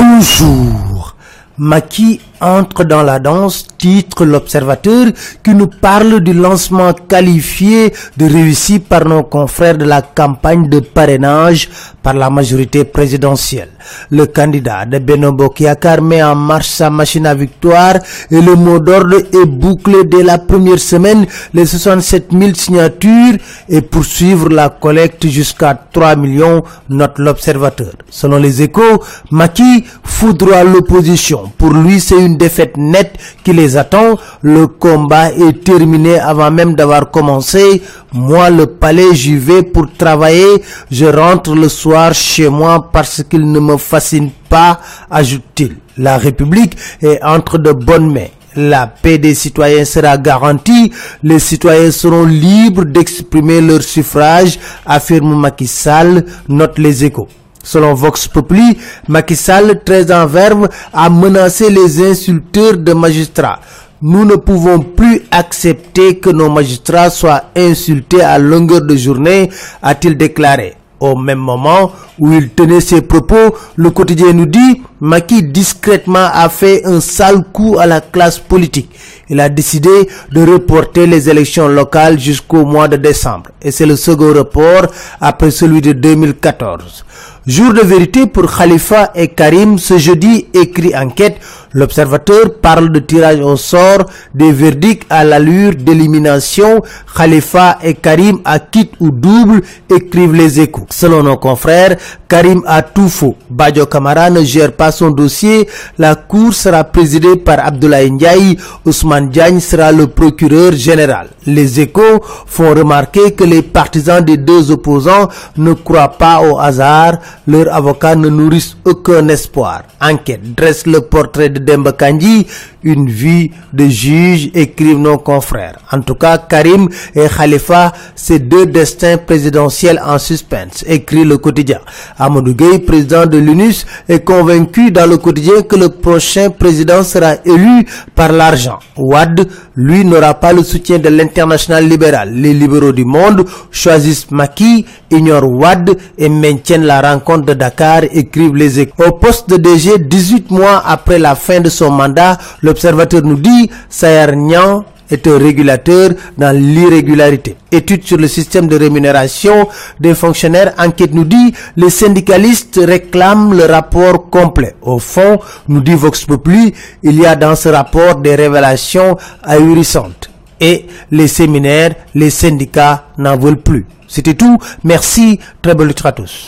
Bonjour. Maki entre dans la danse, titre l'observateur qui nous parle du lancement qualifié de réussi par nos confrères de la campagne de parrainage par la majorité présidentielle. Le candidat de Benobo Kiakar met en marche sa machine à victoire et le mot d'ordre est bouclé dès la première semaine, les 67 000 signatures et poursuivre la collecte jusqu'à 3 millions, note l'observateur. Selon les échos, Maki foudroie l'opposition. Pour lui, c'est une défaite nette qui les attend. Le combat est terminé avant même d'avoir commencé. Moi, le palais, j'y vais pour travailler. Je rentre le soir chez moi parce qu'il ne me fascine pas, ajoute-t-il. La République est entre de bonnes mains. La paix des citoyens sera garantie. Les citoyens seront libres d'exprimer leur suffrage, affirme Macky Sall, note les échos. Selon Vox Populi, Macky Sall, très en verve, a menacé les insulteurs de magistrats. Nous ne pouvons plus accepter que nos magistrats soient insultés à longueur de journée, a-t-il déclaré. Au même moment où il tenait ses propos, le quotidien nous dit Maki discrètement a fait un sale coup à la classe politique. Il a décidé de reporter les élections locales jusqu'au mois de décembre. Et c'est le second report après celui de 2014. Jour de vérité pour Khalifa et Karim ce jeudi, écrit enquête. L'observateur parle de tirage au sort des verdicts à l'allure d'élimination. Khalifa et Karim à quitte ou double, écrivent les échos. Selon nos confrères, Karim a tout faux. Badio Kamara ne gère pas son dossier. La cour sera présidée par Abdoulaye Ndiaye. Ousmane Diagne sera le procureur général. Les échos font remarquer que les partisans des deux opposants ne croient pas au hasard. Leurs avocats ne nourrissent aucun espoir. Enquête dresse le portrait de Demba une vie de juge, écrivent nos confrères. En tout cas, Karim et Khalifa, ces deux destins présidentiels en suspense, écrit le quotidien. Amadou Gueye, président de l'UNUS, est convaincu dans le quotidien que le prochain président sera élu par l'argent. Ouad, lui, n'aura pas le soutien de l'international libéral. Les libéraux du monde choisissent Maki, ignorent Ouad et maintiennent la rencontre de Dakar, écrivent les échos. Au poste de DG, 18 mois après la fin de son mandat, l'observateur nous dit Sayar Nyan est un régulateur dans l'irrégularité. Étude sur le système de rémunération des fonctionnaires, enquête nous dit, les syndicalistes réclament le rapport complet. Au fond, nous dit Vox Populi, il y a dans ce rapport des révélations ahurissantes. Et les séminaires, les syndicats n'en veulent plus. C'était tout. Merci. Très bonne lecture à tous.